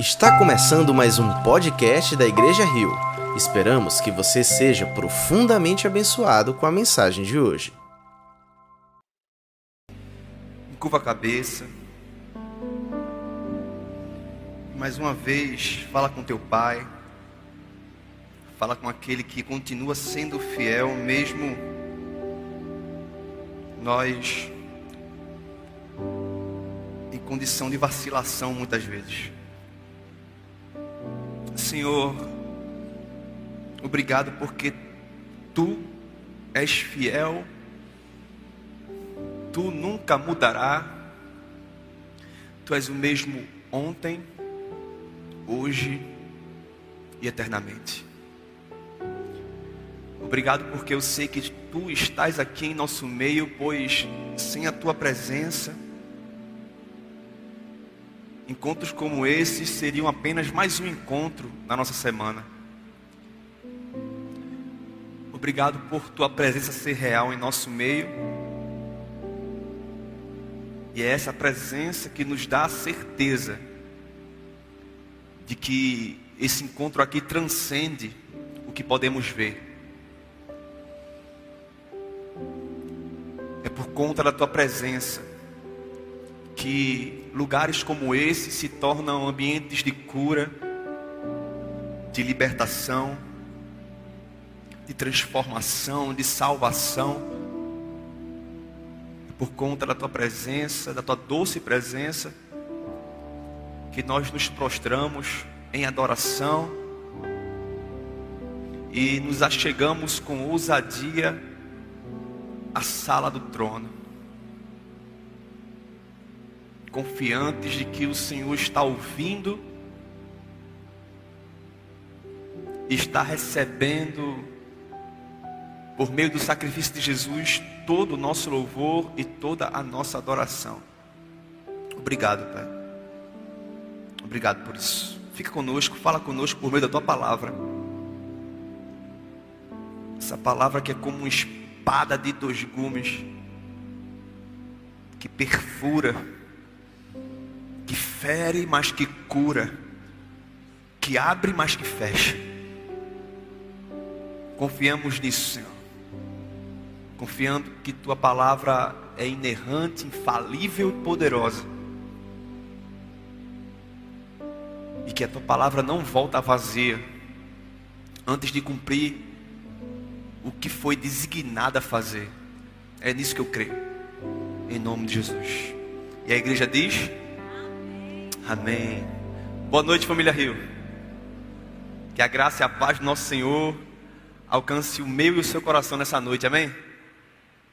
Está começando mais um podcast da Igreja Rio. Esperamos que você seja profundamente abençoado com a mensagem de hoje. Curva a cabeça. Mais uma vez, fala com teu pai. Fala com aquele que continua sendo fiel, mesmo nós em condição de vacilação muitas vezes. Senhor, obrigado porque tu és fiel, tu nunca mudará, tu és o mesmo ontem, hoje e eternamente. Obrigado porque eu sei que tu estás aqui em nosso meio, pois sem a tua presença, Encontros como esses seriam apenas mais um encontro na nossa semana. Obrigado por tua presença ser real em nosso meio. E é essa presença que nos dá a certeza de que esse encontro aqui transcende o que podemos ver. É por conta da tua presença que lugares como esse se tornam ambientes de cura, de libertação, de transformação, de salvação, por conta da tua presença, da tua doce presença, que nós nos prostramos em adoração e nos achegamos com ousadia à sala do trono confiantes de que o Senhor está ouvindo, está recebendo, por meio do sacrifício de Jesus, todo o nosso louvor e toda a nossa adoração. Obrigado, Pai. Obrigado por isso. Fica conosco, fala conosco por meio da tua palavra. Essa palavra que é como uma espada de dois gumes, que perfura que fere, mas que cura, que abre, mas que fecha. Confiamos nisso, Senhor. Confiando que tua palavra é inerrante, infalível e poderosa. E que a tua palavra não volta vazia antes de cumprir o que foi designada a fazer. É nisso que eu creio. Em nome de Jesus. E a igreja diz: Amém. Boa noite, família Rio. Que a graça e a paz do nosso Senhor alcance o meu e o seu coração nessa noite, amém?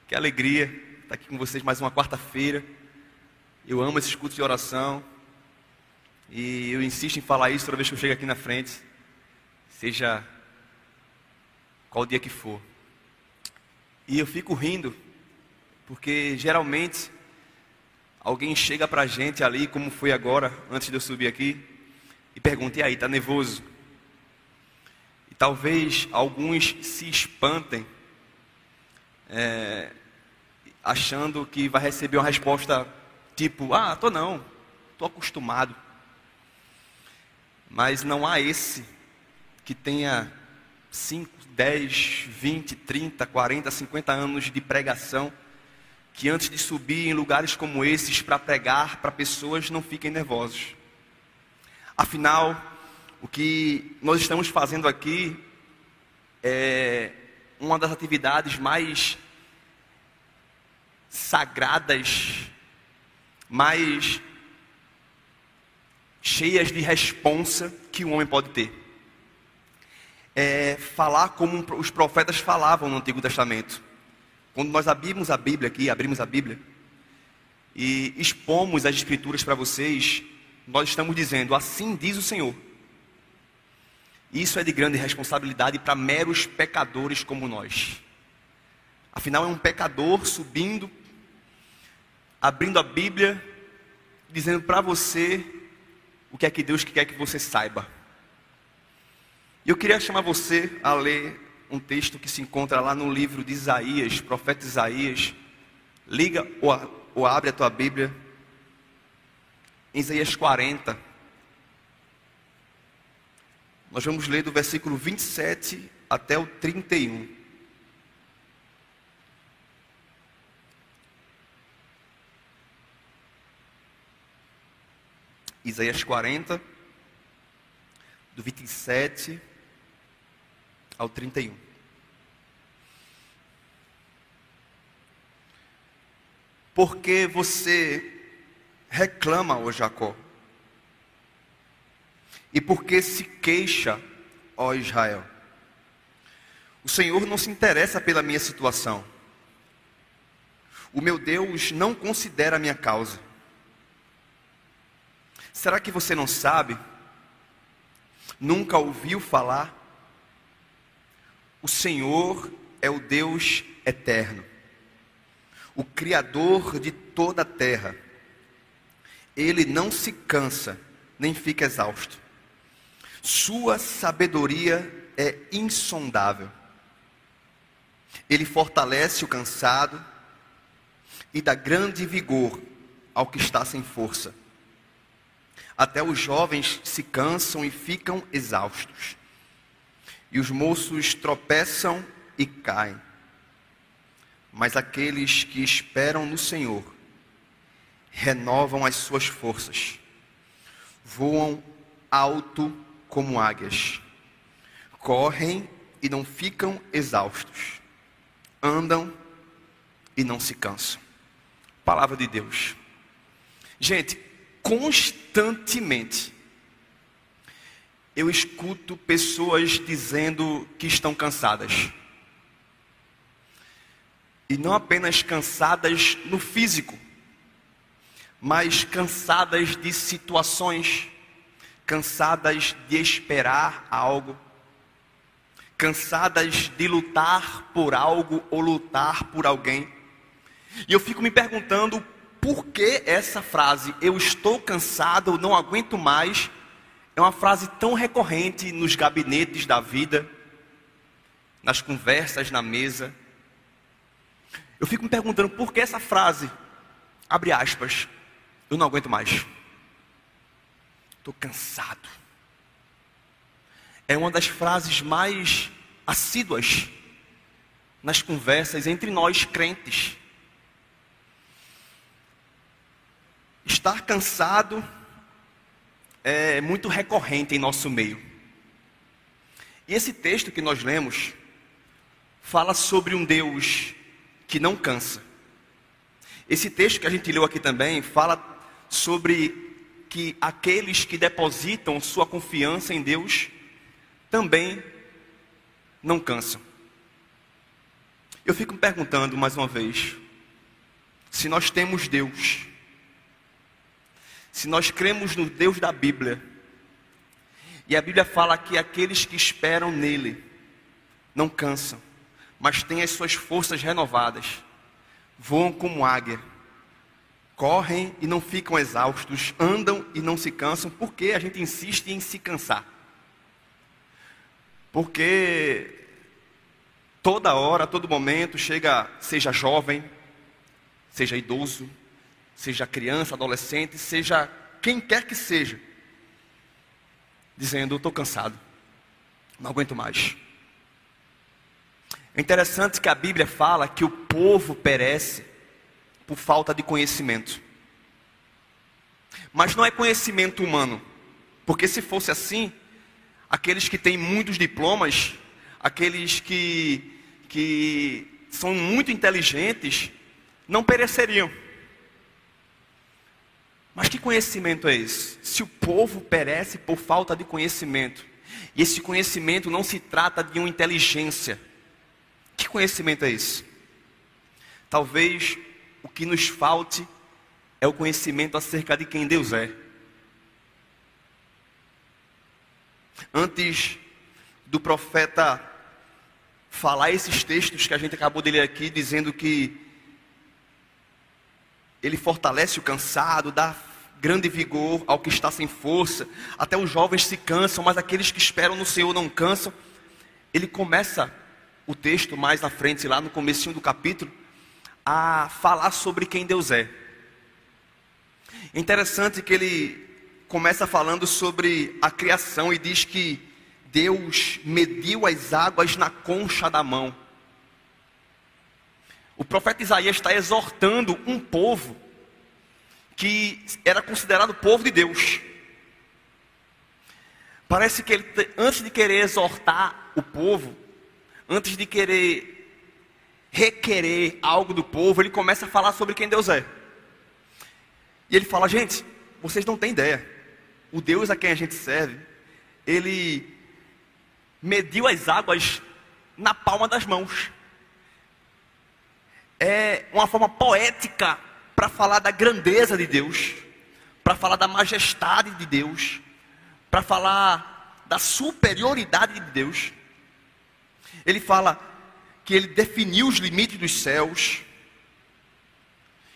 Que alegria estar aqui com vocês mais uma quarta-feira. Eu amo esses cultos de oração. E eu insisto em falar isso toda vez que eu chego aqui na frente. Seja qual dia que for. E eu fico rindo, porque geralmente alguém chega para a gente ali, como foi agora, antes de eu subir aqui, e pergunta: e aí, está nervoso? E talvez alguns se espantem, é, achando que vai receber uma resposta tipo: ah, tô não, tô acostumado. Mas não há esse que tenha 5, 10, 20, 30, 40, 50 anos de pregação que antes de subir em lugares como esses para pregar para pessoas não fiquem nervosos. Afinal, o que nós estamos fazendo aqui é uma das atividades mais sagradas, mais cheias de responsa que um homem pode ter. É falar como os profetas falavam no Antigo Testamento. Quando nós abrimos a Bíblia aqui, abrimos a Bíblia e expomos as Escrituras para vocês, nós estamos dizendo: assim diz o Senhor. Isso é de grande responsabilidade para meros pecadores como nós. Afinal, é um pecador subindo, abrindo a Bíblia, dizendo para você o que é que Deus quer que você saiba. E eu queria chamar você a ler um texto que se encontra lá no livro de Isaías, profeta Isaías. Liga ou, ou abre a tua Bíblia. Em Isaías 40. Nós vamos ler do versículo 27 até o 31. Isaías 40, do 27 ao 31. Porque você reclama, ó Jacó? E porque se queixa, ó Israel? O Senhor não se interessa pela minha situação. O meu Deus não considera a minha causa. Será que você não sabe? Nunca ouviu falar? O Senhor é o Deus eterno, o Criador de toda a terra. Ele não se cansa, nem fica exausto. Sua sabedoria é insondável. Ele fortalece o cansado e dá grande vigor ao que está sem força. Até os jovens se cansam e ficam exaustos. E os moços tropeçam e caem. Mas aqueles que esperam no Senhor renovam as suas forças, voam alto como águias, correm e não ficam exaustos, andam e não se cansam. Palavra de Deus. Gente, constantemente eu escuto pessoas dizendo que estão cansadas. E não apenas cansadas no físico, mas cansadas de situações, cansadas de esperar algo, cansadas de lutar por algo ou lutar por alguém. E eu fico me perguntando por que essa frase, eu estou cansado, não aguento mais, é uma frase tão recorrente nos gabinetes da vida, nas conversas na mesa. Eu fico me perguntando por que essa frase, abre aspas, eu não aguento mais. Estou cansado. É uma das frases mais assíduas nas conversas entre nós crentes. Estar cansado é muito recorrente em nosso meio. E esse texto que nós lemos fala sobre um Deus que não cansa. Esse texto que a gente leu aqui também fala sobre que aqueles que depositam sua confiança em Deus também não cansam. Eu fico me perguntando mais uma vez: se nós temos Deus se nós cremos no Deus da Bíblia, e a Bíblia fala que aqueles que esperam nele não cansam, mas têm as suas forças renovadas, voam como águia, correm e não ficam exaustos, andam e não se cansam, porque a gente insiste em se cansar. Porque toda hora, todo momento, chega, seja jovem, seja idoso, seja criança, adolescente, seja quem quer que seja, dizendo: Estou cansado, não aguento mais. É interessante que a Bíblia fala que o povo perece por falta de conhecimento. Mas não é conhecimento humano, porque se fosse assim, aqueles que têm muitos diplomas, aqueles que, que são muito inteligentes, não pereceriam. Mas que conhecimento é esse? Se o povo perece por falta de conhecimento, e esse conhecimento não se trata de uma inteligência, que conhecimento é esse? Talvez o que nos falte é o conhecimento acerca de quem Deus é. Antes do profeta falar esses textos que a gente acabou de ler aqui, dizendo que ele fortalece o cansado, dá grande vigor ao que está sem força. Até os jovens se cansam, mas aqueles que esperam no Senhor não cansam. Ele começa o texto mais na frente, lá no comecinho do capítulo, a falar sobre quem Deus é. É interessante que ele começa falando sobre a criação e diz que Deus mediu as águas na concha da mão. O profeta Isaías está exortando um povo que era considerado povo de Deus. Parece que ele, antes de querer exortar o povo, antes de querer requerer algo do povo, ele começa a falar sobre quem Deus é. E ele fala: gente, vocês não têm ideia. O Deus a quem a gente serve, ele mediu as águas na palma das mãos. É uma forma poética para falar da grandeza de Deus, para falar da majestade de Deus, para falar da superioridade de Deus. Ele fala que ele definiu os limites dos céus,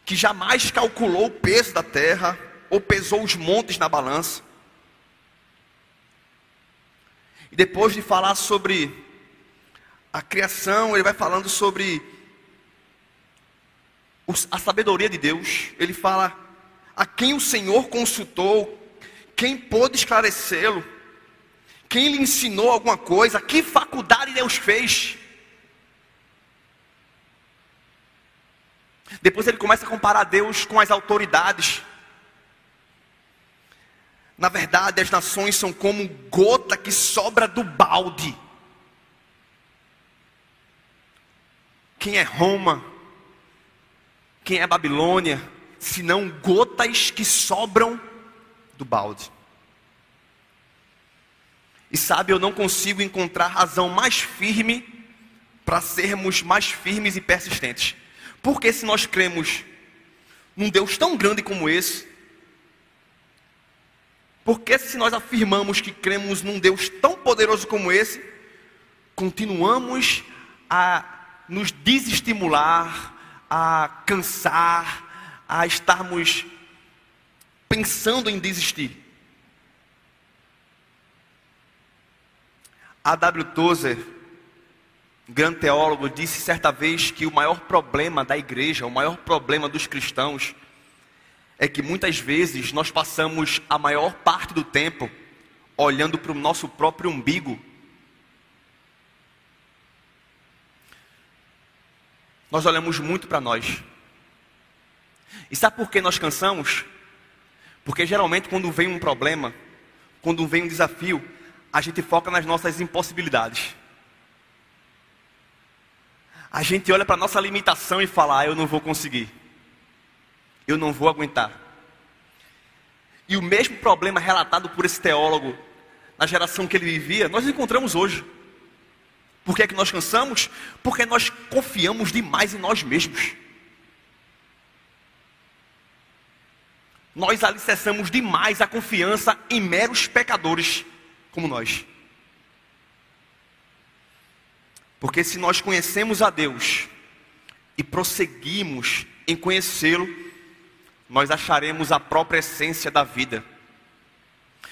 que jamais calculou o peso da terra ou pesou os montes na balança. E depois de falar sobre a criação, ele vai falando sobre a sabedoria de Deus. Ele fala a quem o Senhor consultou, quem pôde esclarecê-lo, quem lhe ensinou alguma coisa, que faculdade Deus fez. Depois ele começa a comparar Deus com as autoridades. Na verdade, as nações são como gota que sobra do balde. Quem é Roma? Quem é Babilônia? Senão gotas que sobram do balde. E sabe, eu não consigo encontrar razão mais firme para sermos mais firmes e persistentes. Porque se nós cremos num Deus tão grande como esse, porque se nós afirmamos que cremos num Deus tão poderoso como esse, continuamos a nos desestimular, a cansar, a estarmos pensando em desistir. A W. Tozer grande teólogo, disse certa vez que o maior problema da igreja, o maior problema dos cristãos, é que muitas vezes nós passamos a maior parte do tempo olhando para o nosso próprio umbigo. Nós olhamos muito para nós. E sabe por que nós cansamos? Porque geralmente quando vem um problema, quando vem um desafio, a gente foca nas nossas impossibilidades a gente olha para a nossa limitação e fala: ah, eu não vou conseguir, eu não vou aguentar. E o mesmo problema relatado por esse teólogo na geração que ele vivia, nós encontramos hoje. Por que é que nós cansamos? Porque nós confiamos demais em nós mesmos. Nós alicerçamos demais a confiança em meros pecadores como nós. Porque se nós conhecemos a Deus e prosseguimos em conhecê-lo, nós acharemos a própria essência da vida.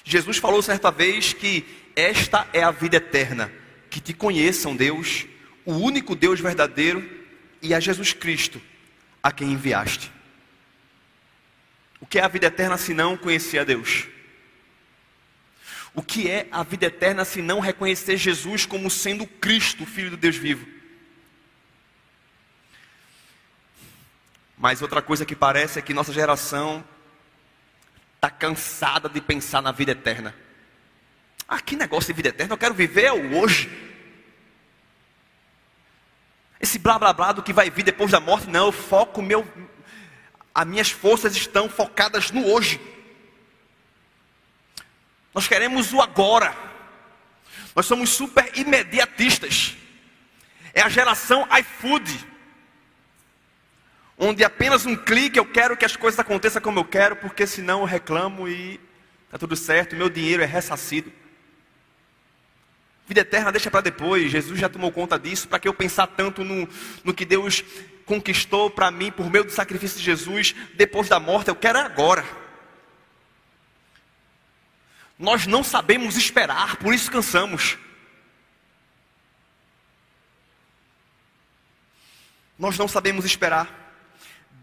Jesus falou certa vez que esta é a vida eterna, que te conheçam Deus, o único Deus verdadeiro, e a Jesus Cristo, a quem enviaste. O que é a vida eterna se não conhecer a Deus? O que é a vida eterna se não reconhecer Jesus como sendo Cristo, Filho do Deus vivo? Mas outra coisa que parece é que nossa geração está cansada de pensar na vida eterna. Ah, que negócio de vida eterna, eu quero viver o hoje. Esse blá blá blá do que vai vir depois da morte, não, eu foco meu. As minhas forças estão focadas no hoje. Nós queremos o agora. Nós somos super imediatistas. É a geração iFood. Onde apenas um clique eu quero que as coisas aconteçam como eu quero, porque senão eu reclamo e está tudo certo, meu dinheiro é ressarcido. Vida eterna deixa para depois, Jesus já tomou conta disso, para que eu pensar tanto no, no que Deus conquistou para mim por meio do sacrifício de Jesus depois da morte, eu quero agora. Nós não sabemos esperar, por isso cansamos. Nós não sabemos esperar.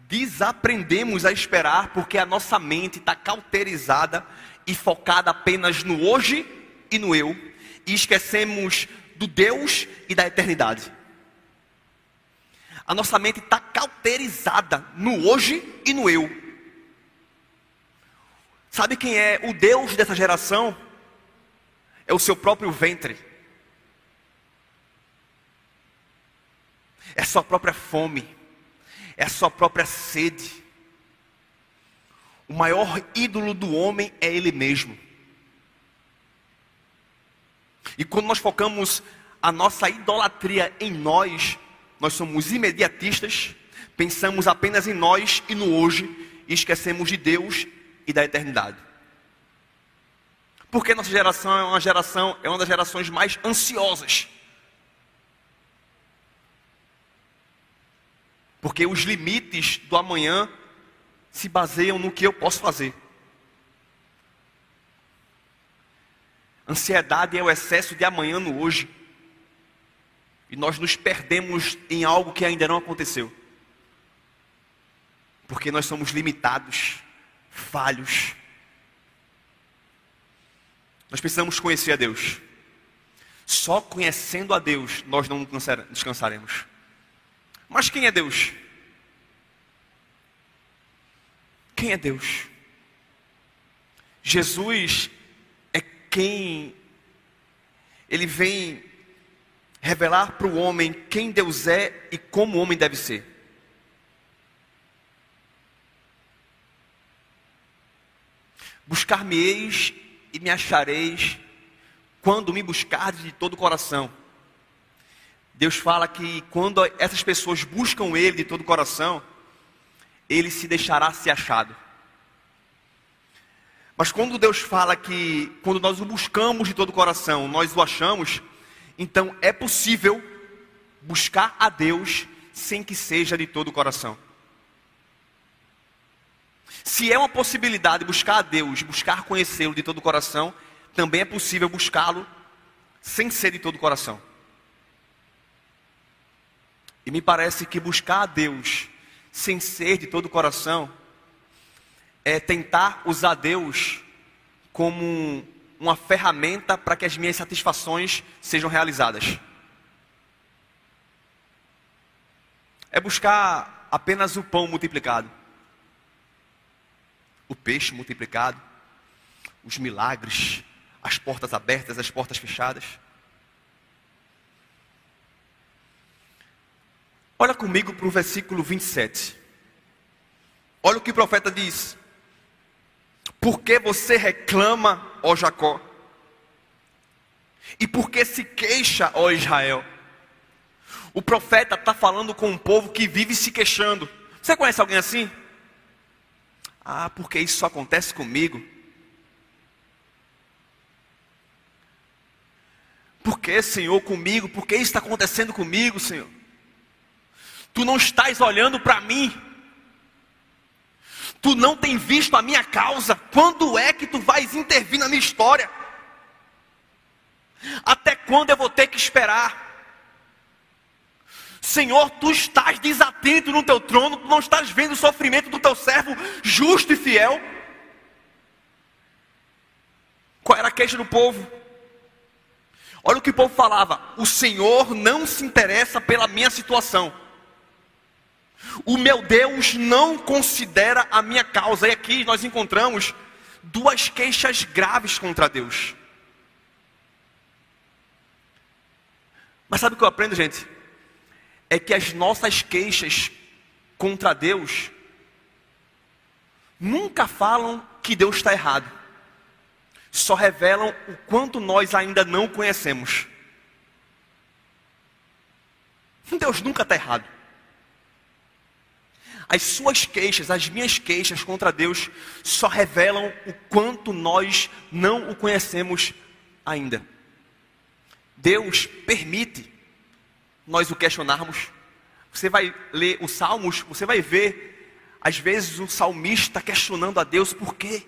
Desaprendemos a esperar porque a nossa mente está cauterizada e focada apenas no hoje e no eu. E esquecemos do Deus e da eternidade. A nossa mente está cauterizada no hoje e no eu. Sabe quem é o Deus dessa geração? É o seu próprio ventre. É a sua própria fome. É a sua própria sede. O maior ídolo do homem é ele mesmo. E quando nós focamos a nossa idolatria em nós, nós somos imediatistas, pensamos apenas em nós e no hoje e esquecemos de Deus e da eternidade. Porque nossa geração é uma geração, é uma das gerações mais ansiosas. Porque os limites do amanhã se baseiam no que eu posso fazer. Ansiedade é o excesso de amanhã no hoje. E nós nos perdemos em algo que ainda não aconteceu. Porque nós somos limitados, falhos. Nós precisamos conhecer a Deus. Só conhecendo a Deus nós não descansaremos. Mas quem é Deus? Quem é Deus? Jesus quem ele vem revelar para o homem quem Deus é e como o homem deve ser. Buscar-me-eis e me achareis quando me buscardes de todo o coração. Deus fala que quando essas pessoas buscam Ele de todo o coração, Ele se deixará ser achado. Mas quando Deus fala que quando nós o buscamos de todo o coração, nós o achamos, então é possível buscar a Deus sem que seja de todo o coração. Se é uma possibilidade buscar a Deus, buscar conhecê-lo de todo o coração, também é possível buscá-lo sem ser de todo o coração. E me parece que buscar a Deus sem ser de todo o coração é tentar usar Deus como uma ferramenta para que as minhas satisfações sejam realizadas. É buscar apenas o pão multiplicado, o peixe multiplicado, os milagres, as portas abertas, as portas fechadas. Olha comigo para o versículo 27. Olha o que o profeta diz. Por que você reclama, ó Jacó? E por que se queixa, ó Israel? O profeta está falando com um povo que vive se queixando. Você conhece alguém assim? Ah, porque isso só acontece comigo. Por que, Senhor, comigo? Por que isso está acontecendo comigo, Senhor? Tu não estás olhando para mim. Tu não tem visto a minha causa. Quando é que tu vais intervir na minha história? Até quando eu vou ter que esperar? Senhor, tu estás desatento no teu trono, tu não estás vendo o sofrimento do teu servo justo e fiel. Qual era a queixa do povo? Olha o que o povo falava: o Senhor não se interessa pela minha situação. O meu Deus não considera a minha causa. E aqui nós encontramos duas queixas graves contra Deus. Mas sabe o que eu aprendo, gente? É que as nossas queixas contra Deus nunca falam que Deus está errado, só revelam o quanto nós ainda não conhecemos. Deus nunca está errado. As suas queixas, as minhas queixas contra Deus só revelam o quanto nós não o conhecemos ainda. Deus permite nós o questionarmos. Você vai ler os Salmos, você vai ver, às vezes, o salmista questionando a Deus por quê.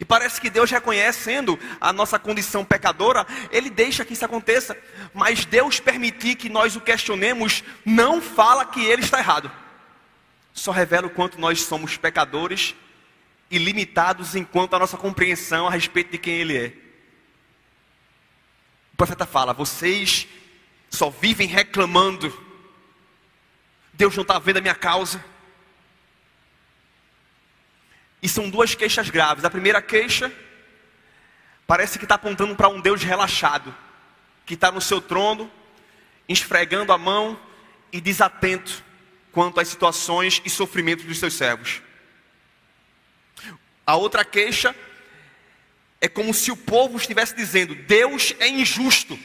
E parece que Deus reconhecendo a nossa condição pecadora, Ele deixa que isso aconteça. Mas Deus permitir que nós o questionemos, não fala que Ele está errado só revela o quanto nós somos pecadores e limitados enquanto a nossa compreensão a respeito de quem Ele é. O profeta fala: vocês só vivem reclamando, Deus não está vendo a minha causa. E são duas queixas graves. A primeira queixa parece que está apontando para um Deus relaxado, que está no seu trono, esfregando a mão e desatento quanto às situações e sofrimentos dos seus servos. A outra queixa é como se o povo estivesse dizendo: Deus é injusto,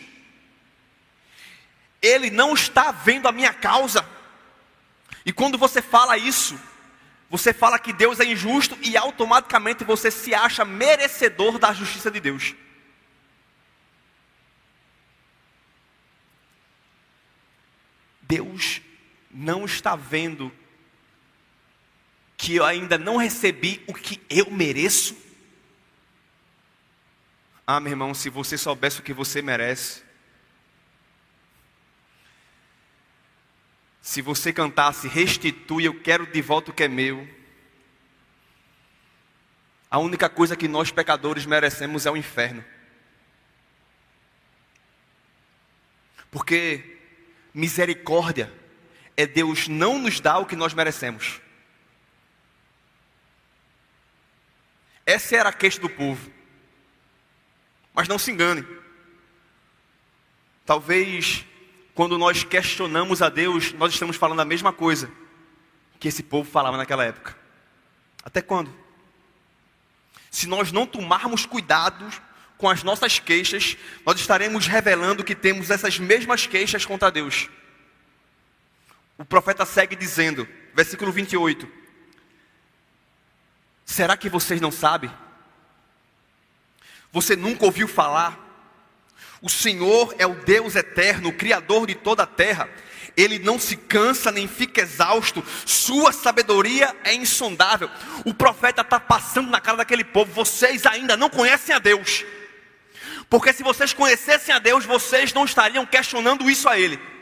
Ele não está vendo a minha causa. E quando você fala isso, você fala que Deus é injusto e automaticamente você se acha merecedor da justiça de Deus. Deus não está vendo que eu ainda não recebi o que eu mereço? Ah, meu irmão, se você soubesse o que você merece, se você cantasse restitui, eu quero de volta o que é meu. A única coisa que nós pecadores merecemos é o inferno. Porque misericórdia é Deus não nos dar o que nós merecemos. Essa era a queixa do povo. Mas não se engane. Talvez quando nós questionamos a Deus, nós estamos falando a mesma coisa que esse povo falava naquela época. Até quando? Se nós não tomarmos cuidados com as nossas queixas, nós estaremos revelando que temos essas mesmas queixas contra Deus. O profeta segue dizendo, versículo 28. Será que vocês não sabem? Você nunca ouviu falar? O Senhor é o Deus eterno, o Criador de toda a terra. Ele não se cansa nem fica exausto, sua sabedoria é insondável. O profeta está passando na cara daquele povo: vocês ainda não conhecem a Deus, porque se vocês conhecessem a Deus, vocês não estariam questionando isso a Ele.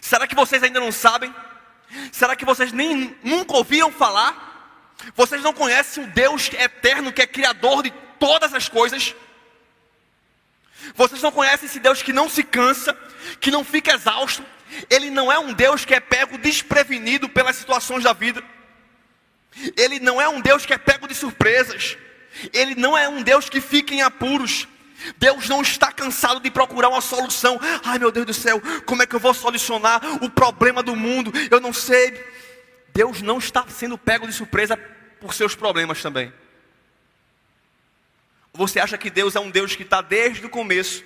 Será que vocês ainda não sabem? Será que vocês nem nunca ouviram falar? Vocês não conhecem o Deus eterno que é criador de todas as coisas? Vocês não conhecem esse Deus que não se cansa, que não fica exausto? Ele não é um Deus que é pego desprevenido pelas situações da vida. Ele não é um Deus que é pego de surpresas. Ele não é um Deus que fica em apuros. Deus não está cansado de procurar uma solução. Ai meu Deus do céu, como é que eu vou solucionar o problema do mundo? Eu não sei. Deus não está sendo pego de surpresa por seus problemas também. Você acha que Deus é um Deus que está desde o começo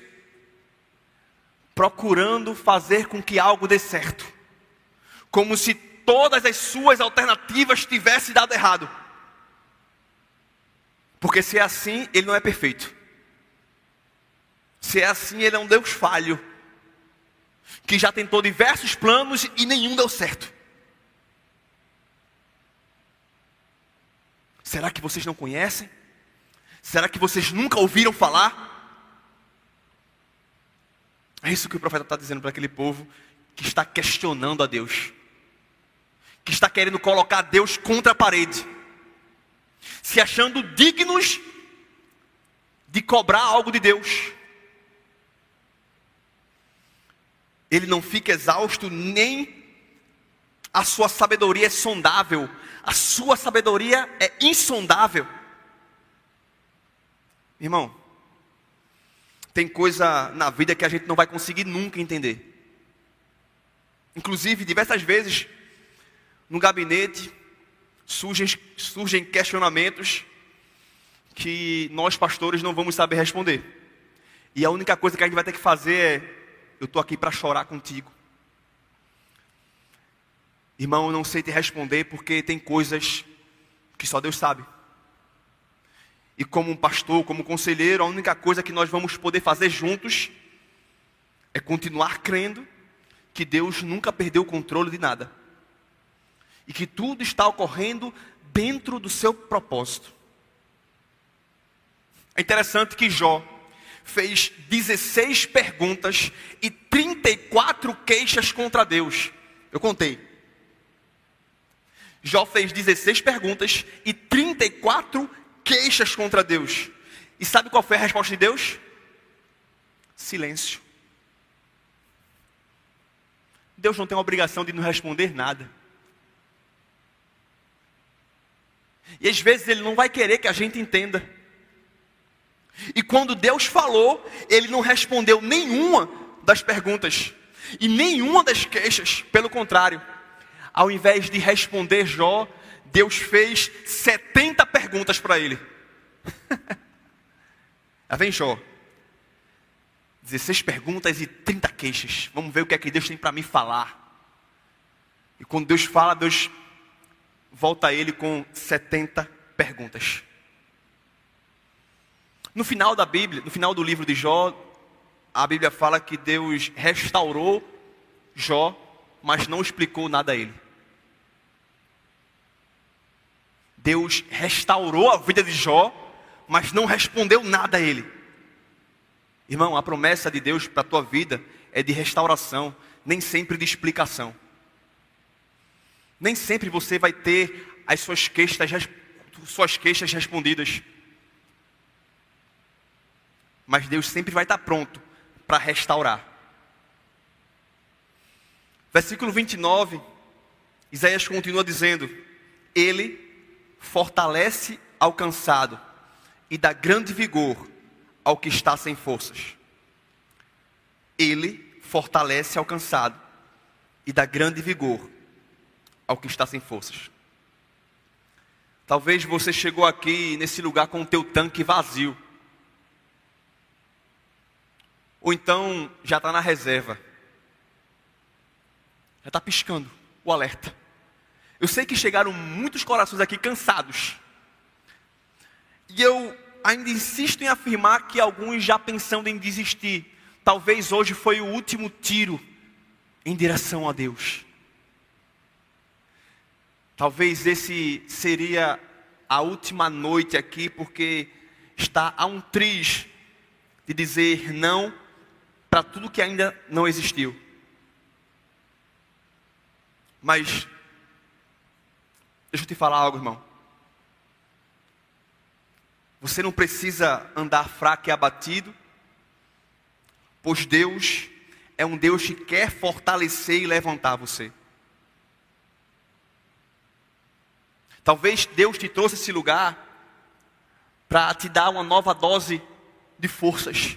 procurando fazer com que algo dê certo, como se todas as suas alternativas tivessem dado errado? Porque se é assim, Ele não é perfeito. Se é assim, ele é um Deus falho, que já tentou diversos planos e nenhum deu certo. Será que vocês não conhecem? Será que vocês nunca ouviram falar? É isso que o profeta está dizendo para aquele povo que está questionando a Deus, que está querendo colocar Deus contra a parede, se achando dignos de cobrar algo de Deus. Ele não fica exausto, nem a sua sabedoria é sondável, a sua sabedoria é insondável. Irmão, tem coisa na vida que a gente não vai conseguir nunca entender. Inclusive, diversas vezes, no gabinete, surgem, surgem questionamentos que nós pastores não vamos saber responder. E a única coisa que a gente vai ter que fazer é eu estou aqui para chorar contigo. Irmão, eu não sei te responder porque tem coisas que só Deus sabe. E como um pastor, como conselheiro, a única coisa que nós vamos poder fazer juntos é continuar crendo que Deus nunca perdeu o controle de nada. E que tudo está ocorrendo dentro do seu propósito. É interessante que Jó, fez 16 perguntas e 34 queixas contra Deus. Eu contei. Jó fez 16 perguntas e 34 queixas contra Deus. E sabe qual foi a resposta de Deus? silêncio. Deus não tem a obrigação de nos responder nada. E às vezes Ele não vai querer que a gente entenda. E quando Deus falou, Ele não respondeu nenhuma das perguntas e nenhuma das queixas. Pelo contrário, ao invés de responder Jó, Deus fez 70 perguntas para ele. Aí vem Jó. 16 perguntas e 30 queixas. Vamos ver o que é que Deus tem para me falar. E quando Deus fala, Deus volta a ele com 70 perguntas. No final da Bíblia, no final do livro de Jó, a Bíblia fala que Deus restaurou Jó, mas não explicou nada a ele. Deus restaurou a vida de Jó, mas não respondeu nada a ele. Irmão, a promessa de Deus para a tua vida é de restauração, nem sempre de explicação. Nem sempre você vai ter as suas queixas, suas queixas respondidas. Mas Deus sempre vai estar pronto para restaurar. Versículo 29, Isaías continua dizendo: Ele fortalece ao cansado e dá grande vigor ao que está sem forças. Ele fortalece ao cansado e dá grande vigor ao que está sem forças. Talvez você chegou aqui nesse lugar com o teu tanque vazio. Ou então já está na reserva. Já está piscando o alerta. Eu sei que chegaram muitos corações aqui cansados. E eu ainda insisto em afirmar que alguns já pensando em desistir. Talvez hoje foi o último tiro em direção a Deus. Talvez esse seria a última noite aqui, porque está a um triz de dizer não para tudo que ainda não existiu. Mas, deixa eu te falar algo, irmão. Você não precisa andar fraco e abatido, pois Deus é um Deus que quer fortalecer e levantar você. Talvez Deus te trouxe esse lugar para te dar uma nova dose de forças.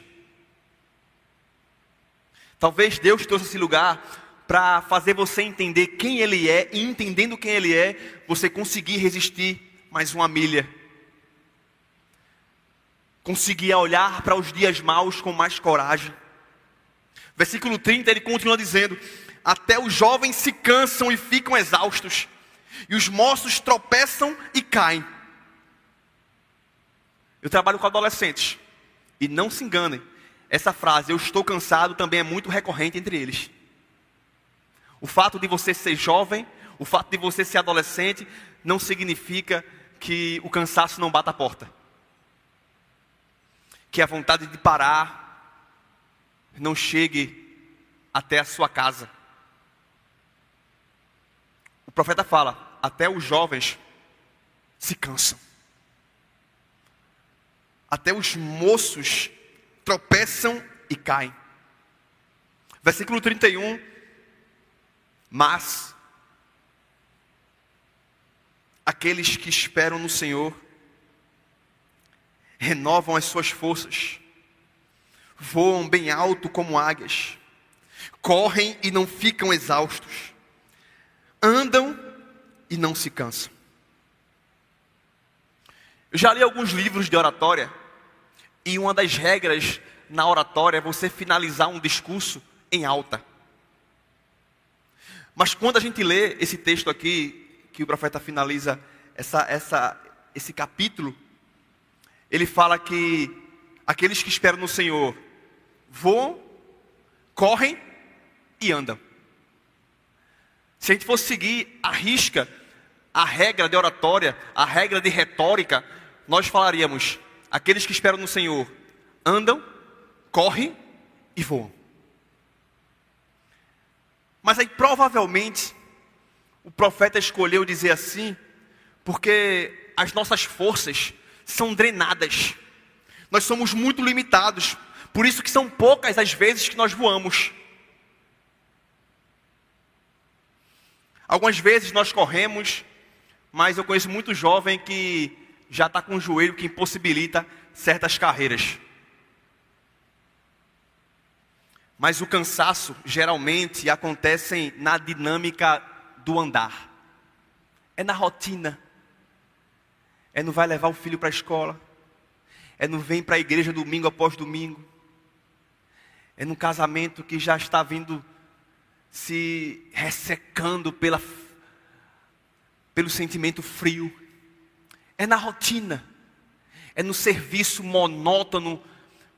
Talvez Deus trouxe esse lugar para fazer você entender quem Ele é e entendendo quem Ele é, você conseguir resistir mais uma milha. Conseguir olhar para os dias maus com mais coragem. Versículo 30 ele continua dizendo: Até os jovens se cansam e ficam exaustos e os moços tropeçam e caem. Eu trabalho com adolescentes. E não se enganem, essa frase, eu estou cansado, também é muito recorrente entre eles. O fato de você ser jovem, o fato de você ser adolescente, não significa que o cansaço não bata a porta. Que a vontade de parar não chegue até a sua casa. O profeta fala: até os jovens se cansam. Até os moços tropeçam e caem. Versículo 31. Mas aqueles que esperam no Senhor renovam as suas forças, voam bem alto como águias, correm e não ficam exaustos, andam e não se cansa. Eu já li alguns livros de oratória e uma das regras na oratória é você finalizar um discurso em alta. Mas quando a gente lê esse texto aqui, que o profeta finaliza essa, essa, esse capítulo, ele fala que aqueles que esperam no Senhor voam, correm e andam. Se a gente fosse seguir a risca a regra de oratória, a regra de retórica, nós falaríamos: aqueles que esperam no Senhor andam, correm e voam. Mas aí provavelmente o profeta escolheu dizer assim, porque as nossas forças são drenadas. Nós somos muito limitados Por isso que são poucas as vezes que nós voamos. Algumas vezes nós corremos, mas eu conheço muito jovem que já está com um joelho que impossibilita certas carreiras. Mas o cansaço geralmente acontece na dinâmica do andar. É na rotina. É no vai levar o filho para a escola. É no vem para a igreja domingo após domingo. É no casamento que já está vindo se ressecando pela, pelo sentimento frio. É na rotina. É no serviço monótono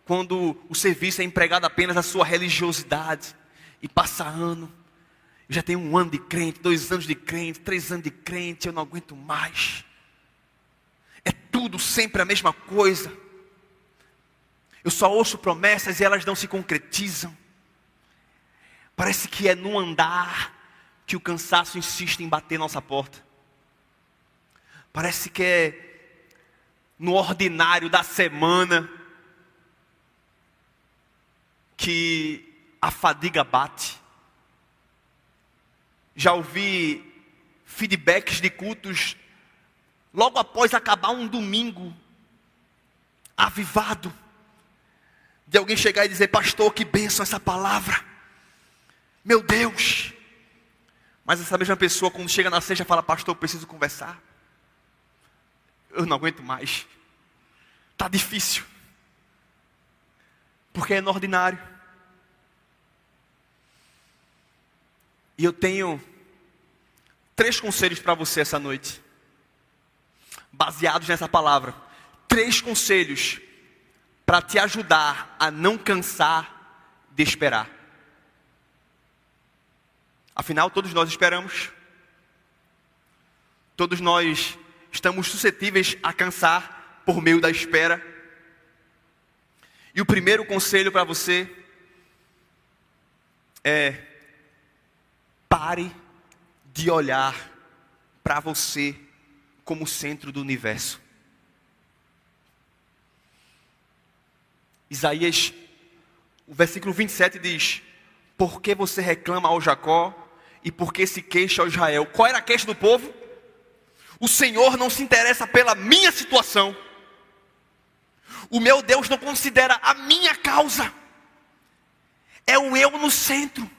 quando o serviço é empregado apenas a sua religiosidade, e passa ano, eu já tenho um ano de crente, dois anos de crente, três anos de crente, eu não aguento mais. É tudo sempre a mesma coisa. Eu só ouço promessas e elas não se concretizam. Parece que é no andar que o cansaço insiste em bater nossa porta. Parece que é no ordinário da semana que a fadiga bate. Já ouvi feedbacks de cultos logo após acabar um domingo avivado, de alguém chegar e dizer: Pastor, que benção essa palavra, meu Deus. Mas essa mesma pessoa, quando chega na seja, fala: Pastor, preciso conversar. Eu não aguento mais, está difícil, porque é no ordinário. E eu tenho três conselhos para você essa noite, baseados nessa palavra. Três conselhos para te ajudar a não cansar de esperar. Afinal, todos nós esperamos. Todos nós estamos suscetíveis a cansar por meio da espera. E o primeiro conselho para você é Pare de olhar para você como centro do universo. Isaías, o versículo 27 diz: Por que você reclama ao Jacó e por que se queixa ao Israel? Qual era a queixa do povo? O Senhor não se interessa pela minha situação. O meu Deus não considera a minha causa. É o eu no centro.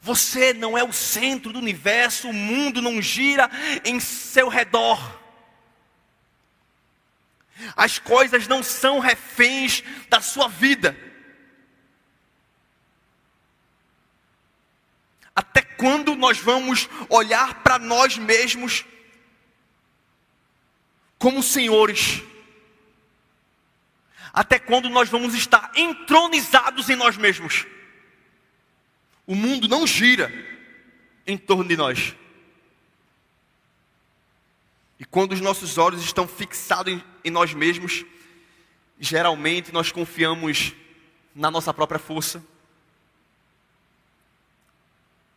Você não é o centro do universo, o mundo não gira em seu redor. As coisas não são reféns da sua vida. Até quando nós vamos olhar para nós mesmos como senhores? Até quando nós vamos estar entronizados em nós mesmos? O mundo não gira em torno de nós. E quando os nossos olhos estão fixados em, em nós mesmos, geralmente nós confiamos na nossa própria força.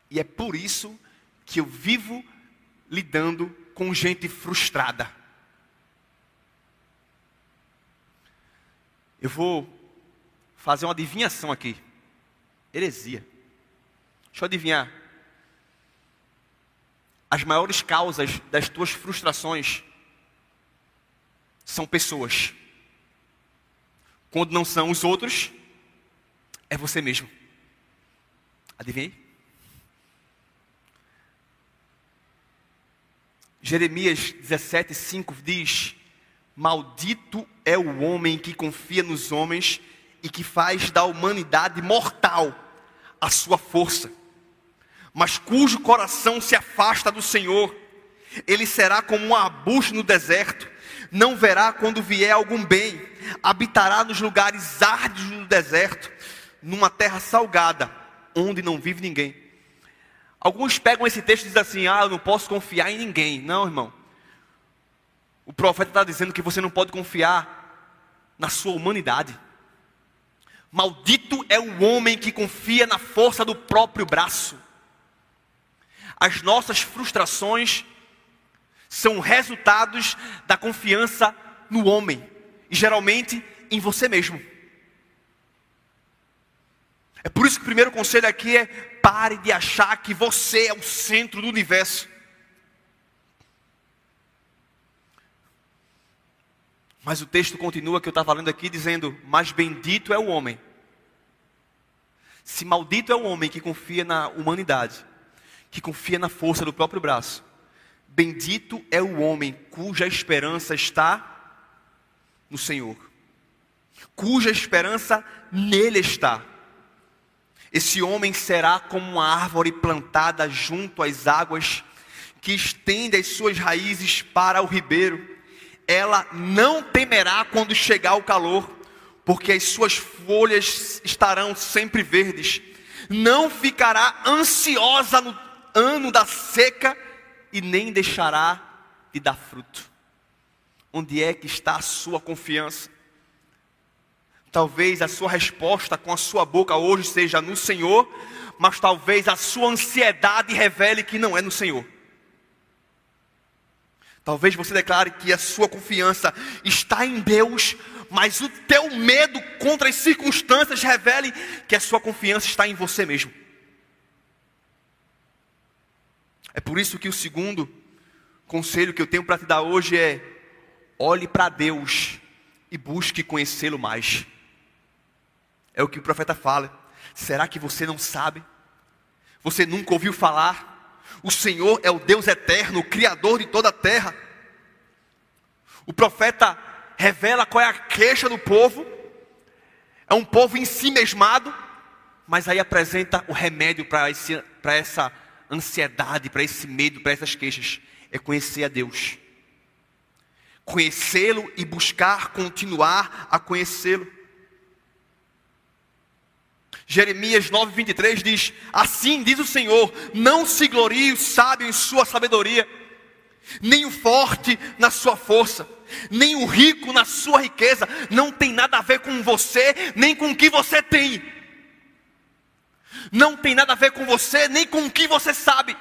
E é por isso que eu vivo lidando com gente frustrada. Eu vou fazer uma adivinhação aqui. Heresia. Deixa eu adivinhar. As maiores causas das tuas frustrações são pessoas. Quando não são os outros, é você mesmo. Adivinhei? Jeremias 17, 5 diz: Maldito é o homem que confia nos homens e que faz da humanidade mortal a sua força mas cujo coração se afasta do Senhor, ele será como um arbusto no deserto, não verá quando vier algum bem, habitará nos lugares árdidos do deserto, numa terra salgada, onde não vive ninguém. Alguns pegam esse texto e dizem assim: Ah, eu não posso confiar em ninguém. Não, irmão. O profeta está dizendo que você não pode confiar na sua humanidade. Maldito é o homem que confia na força do próprio braço. As nossas frustrações são resultados da confiança no homem e geralmente em você mesmo. É por isso que o primeiro conselho aqui é pare de achar que você é o centro do universo. Mas o texto continua que eu estava lendo aqui dizendo: Mas bendito é o homem. Se maldito é o homem que confia na humanidade, que confia na força do próprio braço. Bendito é o homem cuja esperança está no Senhor, cuja esperança nele está. Esse homem será como uma árvore plantada junto às águas, que estende as suas raízes para o ribeiro. Ela não temerá quando chegar o calor, porque as suas folhas estarão sempre verdes. Não ficará ansiosa no ano da seca e nem deixará de dar fruto. Onde é que está a sua confiança? Talvez a sua resposta com a sua boca hoje seja no Senhor, mas talvez a sua ansiedade revele que não é no Senhor. Talvez você declare que a sua confiança está em Deus, mas o teu medo contra as circunstâncias revele que a sua confiança está em você mesmo. É por isso que o segundo conselho que eu tenho para te dar hoje é: olhe para Deus e busque conhecê-lo mais. É o que o profeta fala. Será que você não sabe? Você nunca ouviu falar? O Senhor é o Deus eterno, o Criador de toda a terra. O profeta revela qual é a queixa do povo. É um povo em si mesmado, mas aí apresenta o remédio para essa ansiedade, para esse medo, para essas queixas. É conhecer a Deus. Conhecê-lo e buscar continuar a conhecê-lo. Jeremias 9, 23 diz: Assim diz o Senhor: Não se glorie o sábio em sua sabedoria, nem o forte na sua força, nem o rico na sua riqueza. Não tem nada a ver com você, nem com o que você tem. Não tem nada a ver com você, nem com o que você sabe.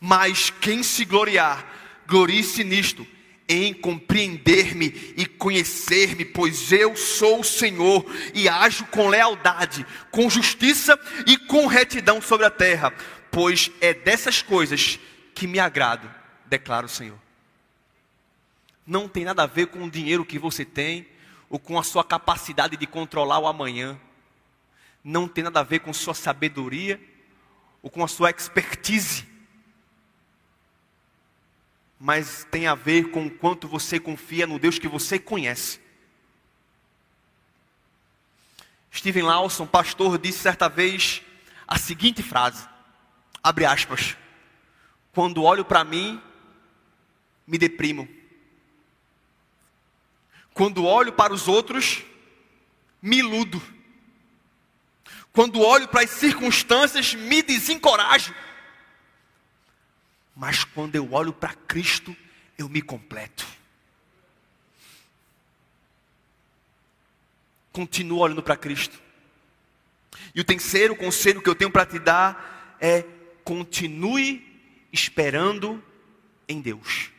Mas quem se gloriar, glorie-se nisto, em compreender-me e conhecer-me, pois eu sou o Senhor e ajo com lealdade, com justiça e com retidão sobre a terra, pois é dessas coisas que me agrado, declara o Senhor. Não tem nada a ver com o dinheiro que você tem ou com a sua capacidade de controlar o amanhã. Não tem nada a ver com sua sabedoria ou com a sua expertise mas tem a ver com o quanto você confia no Deus que você conhece. Steven Lawson, pastor, disse certa vez a seguinte frase: abre aspas. Quando olho para mim, me deprimo. Quando olho para os outros, me iludo. Quando olho para as circunstâncias, me desencorajo. Mas quando eu olho para Cristo, eu me completo. Continuo olhando para Cristo. E o terceiro conselho que eu tenho para te dar é: continue esperando em Deus.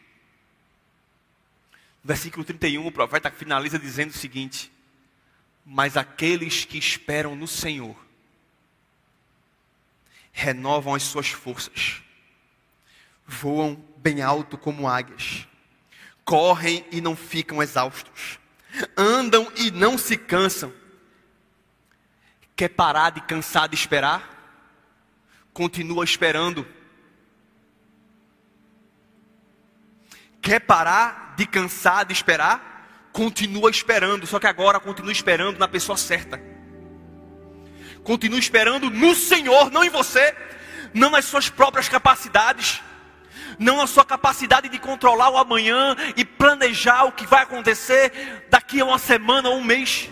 Versículo 31, o profeta finaliza dizendo o seguinte: Mas aqueles que esperam no Senhor renovam as suas forças voam bem alto como águias, correm e não ficam exaustos, andam e não se cansam. Quer parar de cansar de esperar? Continua esperando. Quer parar de cansar de esperar? Continua esperando, só que agora continua esperando na pessoa certa. Continua esperando no Senhor, não em você, não nas suas próprias capacidades não a sua capacidade de controlar o amanhã e planejar o que vai acontecer daqui a uma semana ou um mês.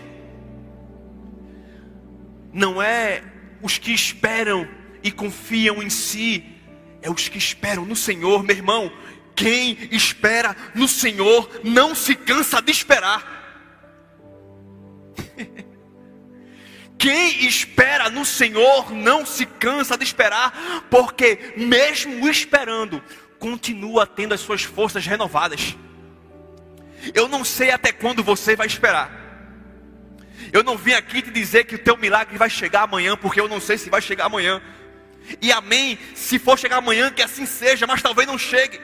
Não é os que esperam e confiam em si, é os que esperam no Senhor, meu irmão. Quem espera no Senhor não se cansa de esperar. Quem espera no Senhor não se cansa de esperar, porque mesmo esperando, continua tendo as suas forças renovadas. Eu não sei até quando você vai esperar. Eu não vim aqui te dizer que o teu milagre vai chegar amanhã, porque eu não sei se vai chegar amanhã. E amém, se for chegar amanhã, que assim seja, mas talvez não chegue.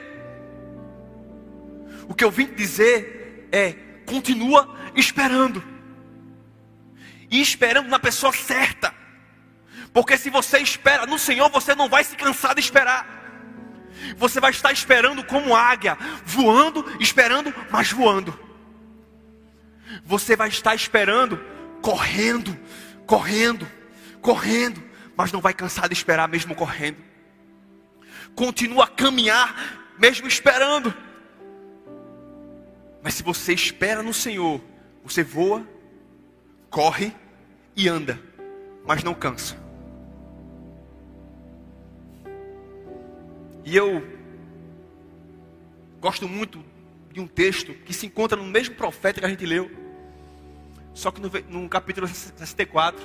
O que eu vim te dizer é: continua esperando. E esperando na pessoa certa. Porque se você espera no Senhor, você não vai se cansar de esperar. Você vai estar esperando como águia, voando, esperando, mas voando. Você vai estar esperando, correndo, correndo, correndo, mas não vai cansar de esperar mesmo correndo. Continua a caminhar mesmo esperando. Mas se você espera no Senhor, você voa, corre e anda, mas não cansa. E eu gosto muito de um texto que se encontra no mesmo profeta que a gente leu, só que no, no capítulo 64.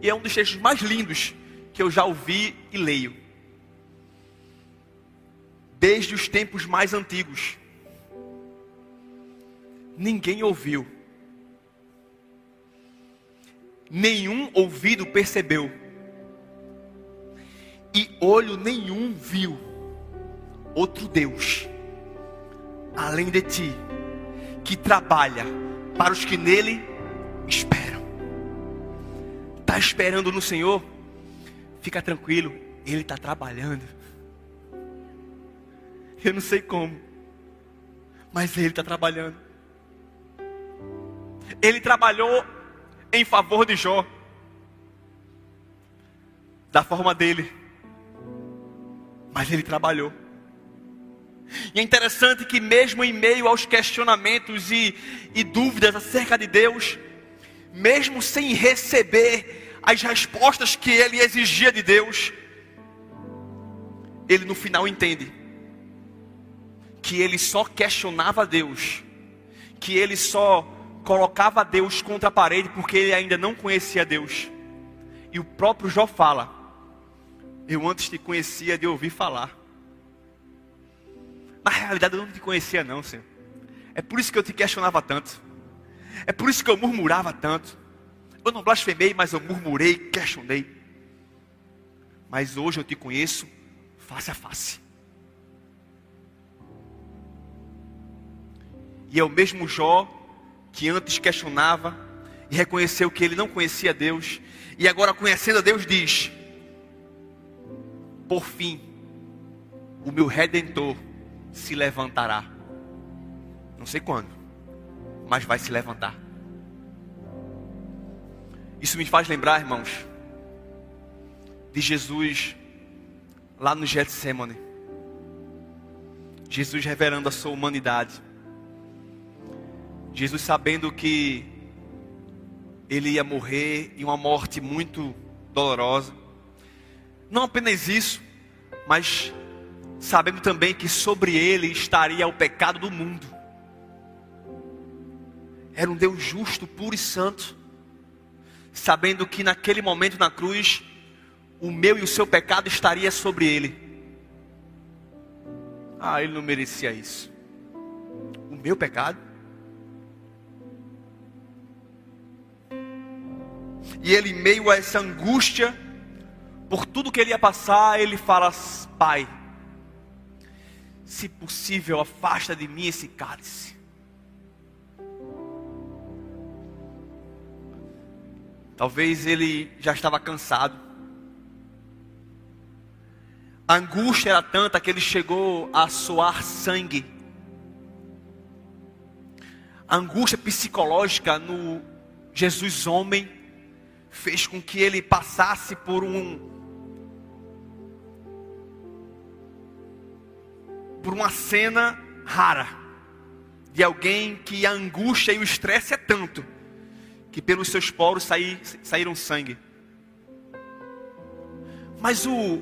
E é um dos textos mais lindos que eu já ouvi e leio. Desde os tempos mais antigos, ninguém ouviu, nenhum ouvido percebeu e olho nenhum viu outro Deus além de ti que trabalha para os que nele esperam. Está esperando no Senhor? Fica tranquilo, Ele está trabalhando. Eu não sei como, mas Ele está trabalhando. Ele trabalhou em favor de Jó, da forma dele mas ele trabalhou. E é interessante que, mesmo em meio aos questionamentos e, e dúvidas acerca de Deus, mesmo sem receber as respostas que ele exigia de Deus, ele no final entende que ele só questionava Deus, que ele só colocava Deus contra a parede porque ele ainda não conhecia Deus. E o próprio Jó fala: eu antes te conhecia de ouvir falar. Na realidade eu não te conhecia não, Senhor. É por isso que eu te questionava tanto. É por isso que eu murmurava tanto. Eu não blasfemei, mas eu murmurei, questionei. Mas hoje eu te conheço face a face. E é o mesmo Jó que antes questionava e reconheceu que ele não conhecia Deus, e agora conhecendo a Deus diz: por fim, o meu redentor se levantará. Não sei quando, mas vai se levantar. Isso me faz lembrar, irmãos, de Jesus lá no Getsemane. Jesus revelando a sua humanidade. Jesus sabendo que ele ia morrer em uma morte muito dolorosa não apenas isso, mas sabendo também que sobre ele estaria o pecado do mundo. Era um Deus justo, puro e santo, sabendo que naquele momento na cruz, o meu e o seu pecado estaria sobre ele. Ah, ele não merecia isso. O meu pecado? E ele, em meio a essa angústia, por tudo que ele ia passar, ele fala: Pai, se possível, afasta de mim esse cálice. Talvez ele já estava cansado. A angústia era tanta que ele chegou a soar sangue. A angústia psicológica no Jesus homem fez com que ele passasse por um por uma cena rara de alguém que a angústia e o estresse é tanto que pelos seus poros saí, saíram sangue. Mas o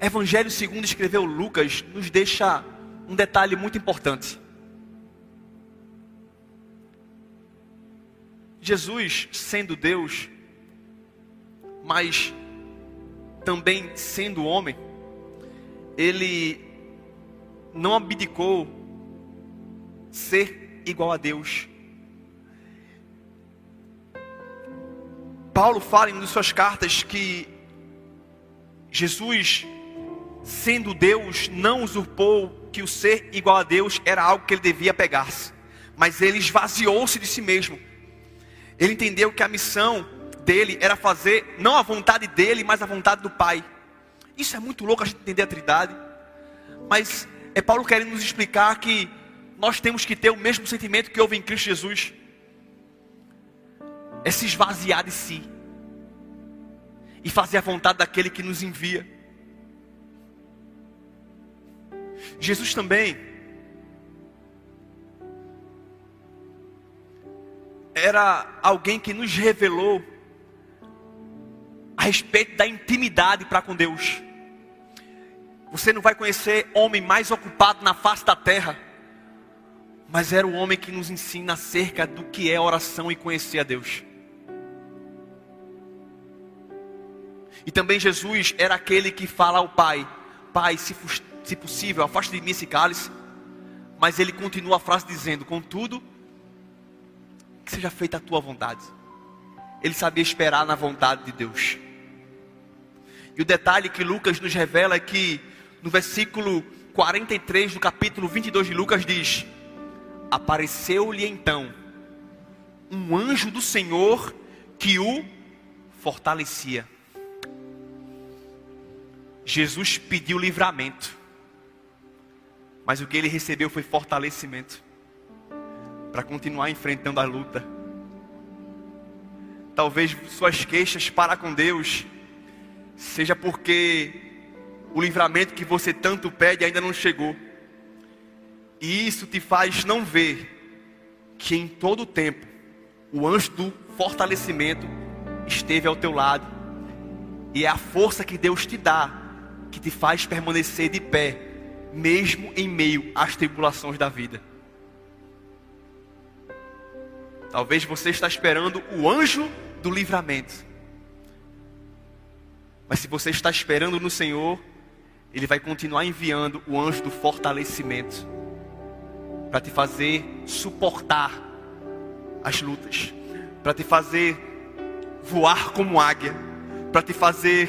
Evangelho segundo escreveu Lucas nos deixa um detalhe muito importante. Jesus, sendo Deus, mas também sendo homem, ele não abdicou ser igual a Deus. Paulo fala em uma de suas cartas que Jesus, sendo Deus, não usurpou que o ser igual a Deus era algo que ele devia pegar-se, mas ele esvaziou-se de si mesmo. Ele entendeu que a missão dele era fazer não a vontade dele, mas a vontade do Pai. Isso é muito louco a gente entender a Trindade, mas é Paulo querendo nos explicar que nós temos que ter o mesmo sentimento que houve em Cristo Jesus é se esvaziar de si e fazer a vontade daquele que nos envia. Jesus também era alguém que nos revelou a respeito da intimidade para com Deus. Você não vai conhecer homem mais ocupado na face da terra, mas era o homem que nos ensina acerca do que é oração e conhecer a Deus. E também Jesus era aquele que fala ao Pai: Pai, se, se possível, afaste de mim esse cálice. Mas ele continua a frase dizendo: Contudo, que seja feita a tua vontade. Ele sabia esperar na vontade de Deus. E o detalhe que Lucas nos revela é que no versículo 43 do capítulo 22 de Lucas diz: Apareceu-lhe então um anjo do Senhor que o fortalecia. Jesus pediu livramento, mas o que ele recebeu foi fortalecimento para continuar enfrentando a luta. Talvez suas queixas para com Deus seja porque o livramento que você tanto pede ainda não chegou. E isso te faz não ver que em todo o tempo o anjo do fortalecimento esteve ao teu lado. E é a força que Deus te dá que te faz permanecer de pé, mesmo em meio às tribulações da vida. Talvez você está esperando o anjo do livramento. Mas se você está esperando no Senhor, Ele vai continuar enviando o anjo do fortalecimento para te fazer suportar as lutas, para te fazer voar como águia, para te fazer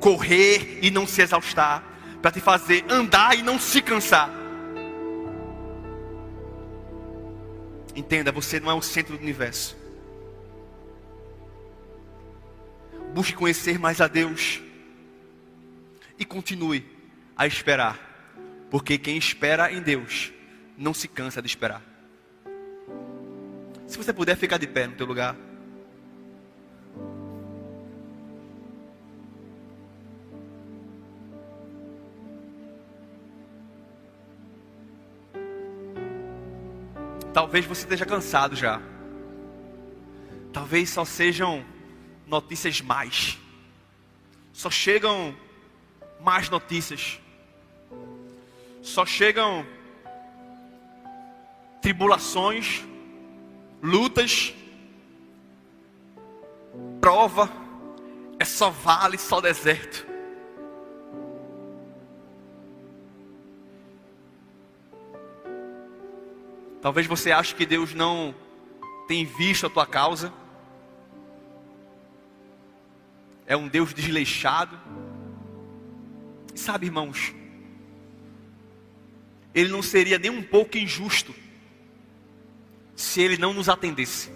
correr e não se exaustar, para te fazer andar e não se cansar. Entenda, você não é o centro do universo. Busque conhecer mais a Deus e continue a esperar, porque quem espera em Deus não se cansa de esperar. Se você puder ficar de pé no teu lugar. Talvez você esteja cansado já. Talvez só sejam notícias mais. Só chegam mais notícias. Só chegam tribulações, lutas, prova, é só vale, só deserto. Talvez você ache que Deus não tem visto a tua causa. É um Deus desleixado. E sabe, irmãos, Ele não seria nem um pouco injusto se Ele não nos atendesse.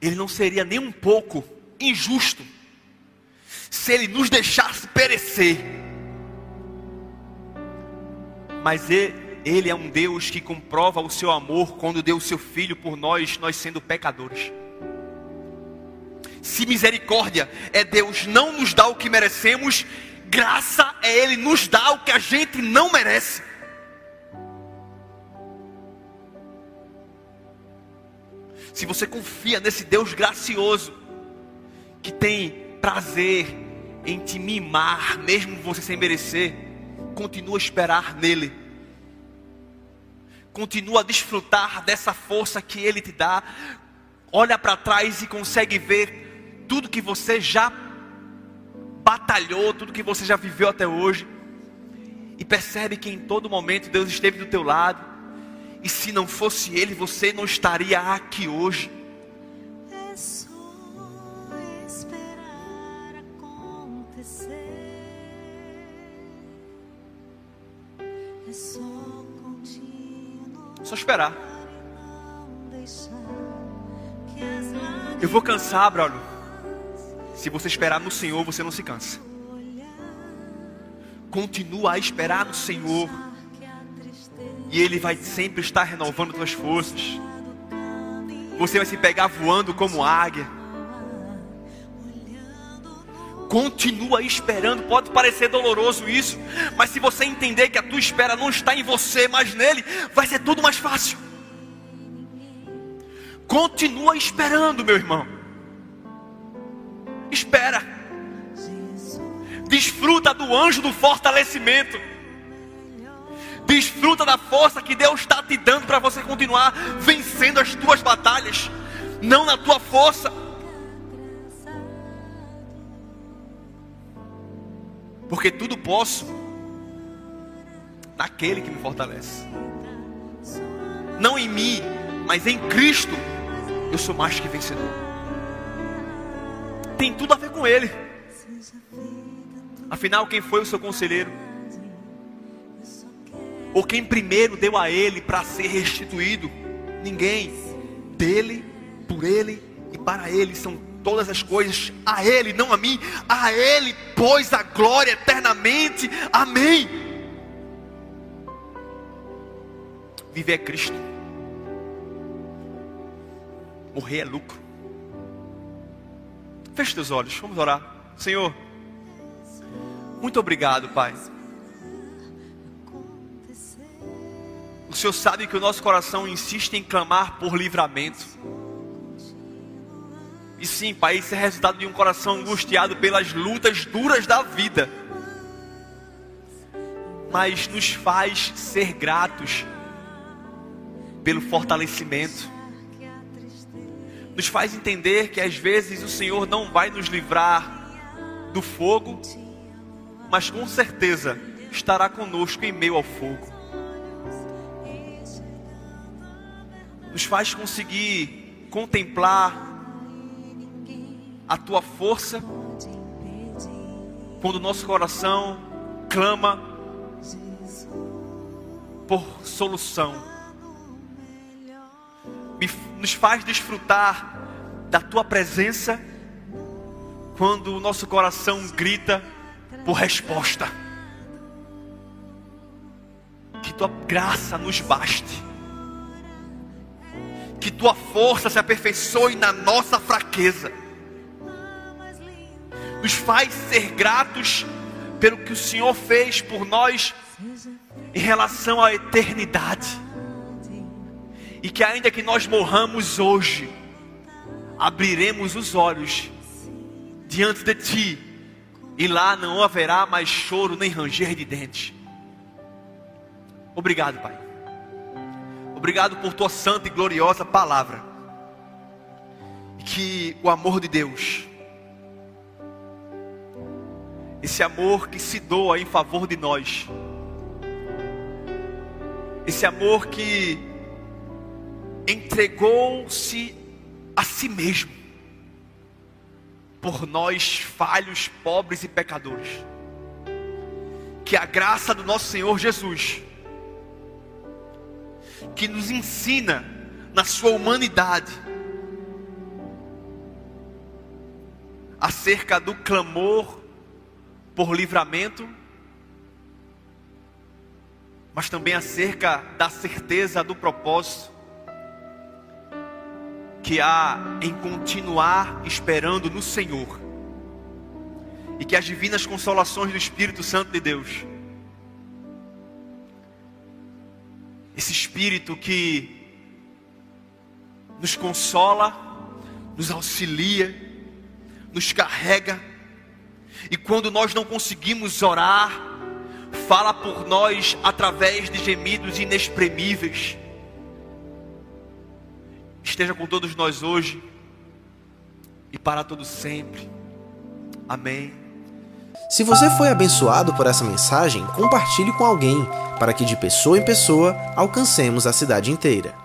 Ele não seria nem um pouco injusto se Ele nos deixasse perecer mas ele é um Deus que comprova o seu amor quando deu o seu filho por nós, nós sendo pecadores. Se misericórdia é Deus não nos dar o que merecemos, graça é Ele nos dar o que a gente não merece. Se você confia nesse Deus gracioso, que tem prazer em te mimar, mesmo você sem merecer, continua a esperar nele. Continua a desfrutar dessa força que ele te dá. Olha para trás e consegue ver tudo que você já batalhou, tudo que você já viveu até hoje. E percebe que em todo momento Deus esteve do teu lado. E se não fosse Ele, você não estaria aqui hoje. É só esperar acontecer. É só continuar. Só esperar. Eu vou cansar, brother. Se você esperar no Senhor, você não se cansa. Continua a esperar no Senhor. E Ele vai sempre estar renovando suas forças. Você vai se pegar voando como águia. Continua esperando. Pode parecer doloroso isso, mas se você entender que a tua espera não está em você, mas nele, vai ser tudo mais fácil. Continua esperando, meu irmão. Espera. Desfruta do anjo do fortalecimento. Desfruta da força que Deus está te dando para você continuar vencendo as tuas batalhas, não na tua força. Porque tudo posso naquele que me fortalece. Não em mim, mas em Cristo eu sou mais que vencedor. Tem tudo a ver com Ele. Afinal, quem foi o seu conselheiro? Ou quem primeiro deu a Ele para ser restituído? Ninguém. Dele, por Ele e para Ele são todas as coisas. A Ele, não a mim. A Ele, pois a glória eternamente. Amém. Viver é Cristo. Morrer é lucro. Feche teus olhos, vamos orar. Senhor, muito obrigado, Pai. O Senhor sabe que o nosso coração insiste em clamar por livramento. E sim, Pai, isso é resultado de um coração angustiado pelas lutas duras da vida. Mas nos faz ser gratos pelo fortalecimento nos faz entender que às vezes o Senhor não vai nos livrar do fogo, mas com certeza estará conosco em meio ao fogo. Nos faz conseguir contemplar a tua força quando o nosso coração clama por solução nos faz desfrutar da tua presença quando o nosso coração grita por resposta. Que tua graça nos baste. Que tua força se aperfeiçoe na nossa fraqueza. Nos faz ser gratos pelo que o Senhor fez por nós em relação à eternidade e que ainda que nós morramos hoje, abriremos os olhos diante de Ti, e lá não haverá mais choro nem ranger de dentes. Obrigado, Pai. Obrigado por Tua santa e gloriosa palavra. Que o amor de Deus, esse amor que se doa em favor de nós, esse amor que entregou-se a si mesmo por nós falhos, pobres e pecadores. Que a graça do nosso Senhor Jesus, que nos ensina na sua humanidade acerca do clamor por livramento, mas também acerca da certeza do propósito que há em continuar esperando no Senhor. E que as divinas consolações do Espírito Santo de Deus, esse Espírito que nos consola, nos auxilia, nos carrega, e quando nós não conseguimos orar, fala por nós através de gemidos inexprimíveis esteja com todos nós hoje e para todo sempre. Amém. Se você foi abençoado por essa mensagem, compartilhe com alguém, para que de pessoa em pessoa alcancemos a cidade inteira.